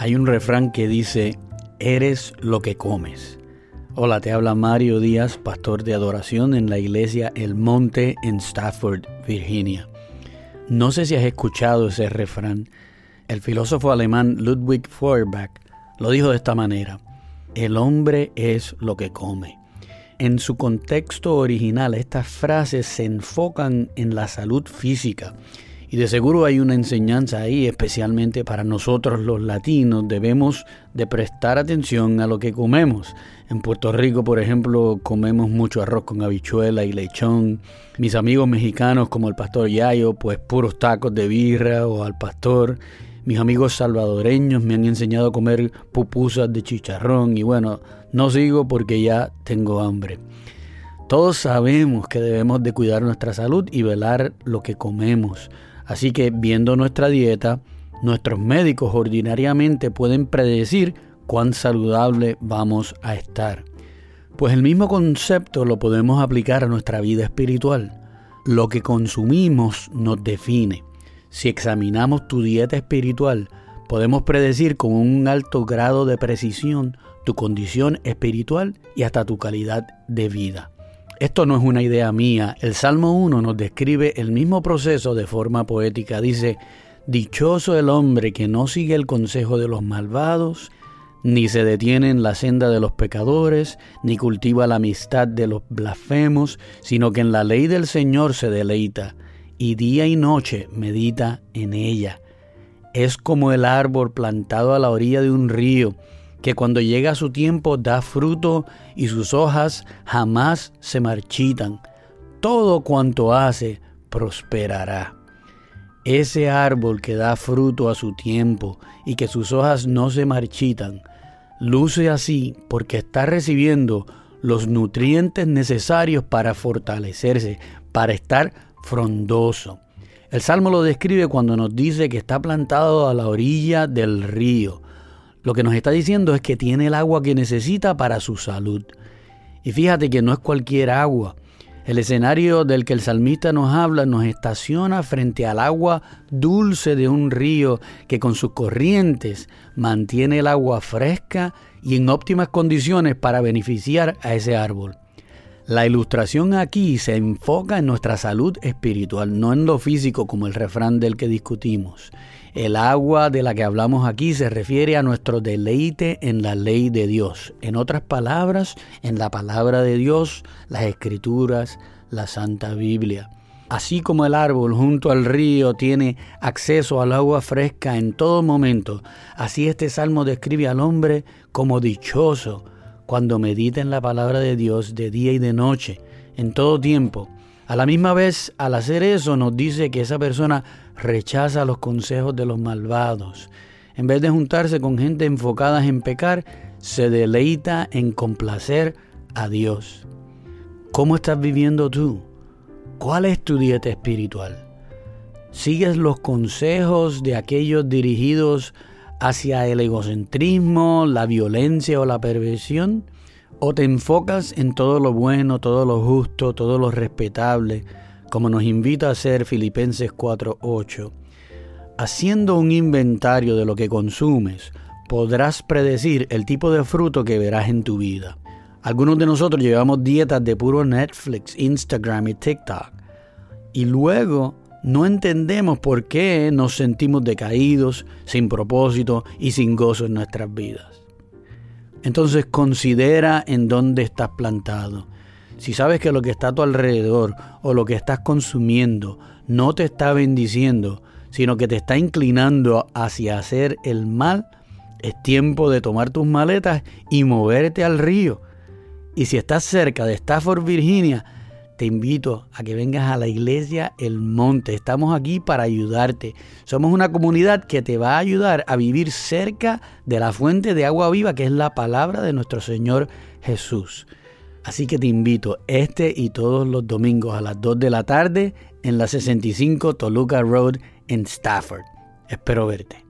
Hay un refrán que dice, eres lo que comes. Hola, te habla Mario Díaz, pastor de adoración en la iglesia El Monte en Stafford, Virginia. No sé si has escuchado ese refrán. El filósofo alemán Ludwig Feuerbach lo dijo de esta manera. El hombre es lo que come. En su contexto original, estas frases se enfocan en la salud física y de seguro hay una enseñanza ahí, especialmente para nosotros los latinos. Debemos de prestar atención a lo que comemos. En Puerto Rico, por ejemplo, comemos mucho arroz con habichuela y lechón. Mis amigos mexicanos, como el pastor Yayo, pues puros tacos de birra o al pastor. Mis amigos salvadoreños me han enseñado a comer pupusas de chicharrón y bueno, no sigo porque ya tengo hambre. Todos sabemos que debemos de cuidar nuestra salud y velar lo que comemos. Así que viendo nuestra dieta, nuestros médicos ordinariamente pueden predecir cuán saludable vamos a estar. Pues el mismo concepto lo podemos aplicar a nuestra vida espiritual. Lo que consumimos nos define. Si examinamos tu dieta espiritual, podemos predecir con un alto grado de precisión tu condición espiritual y hasta tu calidad de vida. Esto no es una idea mía. El Salmo 1 nos describe el mismo proceso de forma poética. Dice, Dichoso el hombre que no sigue el consejo de los malvados, ni se detiene en la senda de los pecadores, ni cultiva la amistad de los blasfemos, sino que en la ley del Señor se deleita, y día y noche medita en ella. Es como el árbol plantado a la orilla de un río, que cuando llega su tiempo da fruto y sus hojas jamás se marchitan. Todo cuanto hace prosperará. Ese árbol que da fruto a su tiempo y que sus hojas no se marchitan, luce así porque está recibiendo los nutrientes necesarios para fortalecerse, para estar frondoso. El Salmo lo describe cuando nos dice que está plantado a la orilla del río lo que nos está diciendo es que tiene el agua que necesita para su salud. Y fíjate que no es cualquier agua. El escenario del que el salmista nos habla nos estaciona frente al agua dulce de un río que con sus corrientes mantiene el agua fresca y en óptimas condiciones para beneficiar a ese árbol. La ilustración aquí se enfoca en nuestra salud espiritual, no en lo físico como el refrán del que discutimos. El agua de la que hablamos aquí se refiere a nuestro deleite en la ley de Dios. En otras palabras, en la palabra de Dios, las escrituras, la Santa Biblia. Así como el árbol junto al río tiene acceso al agua fresca en todo momento, así este salmo describe al hombre como dichoso cuando medita en la palabra de Dios de día y de noche, en todo tiempo. A la misma vez, al hacer eso, nos dice que esa persona rechaza los consejos de los malvados. En vez de juntarse con gente enfocada en pecar, se deleita en complacer a Dios. ¿Cómo estás viviendo tú? ¿Cuál es tu dieta espiritual? ¿Sigues los consejos de aquellos dirigidos hacia el egocentrismo, la violencia o la perversión? ¿O te enfocas en todo lo bueno, todo lo justo, todo lo respetable, como nos invita a hacer Filipenses 4:8? Haciendo un inventario de lo que consumes, podrás predecir el tipo de fruto que verás en tu vida. Algunos de nosotros llevamos dietas de puro Netflix, Instagram y TikTok. Y luego no entendemos por qué nos sentimos decaídos, sin propósito y sin gozo en nuestras vidas. Entonces considera en dónde estás plantado. Si sabes que lo que está a tu alrededor o lo que estás consumiendo no te está bendiciendo, sino que te está inclinando hacia hacer el mal, es tiempo de tomar tus maletas y moverte al río. Y si estás cerca de Stafford, Virginia, te invito a que vengas a la iglesia El Monte. Estamos aquí para ayudarte. Somos una comunidad que te va a ayudar a vivir cerca de la fuente de agua viva que es la palabra de nuestro Señor Jesús. Así que te invito este y todos los domingos a las 2 de la tarde en la 65 Toluca Road en Stafford. Espero verte.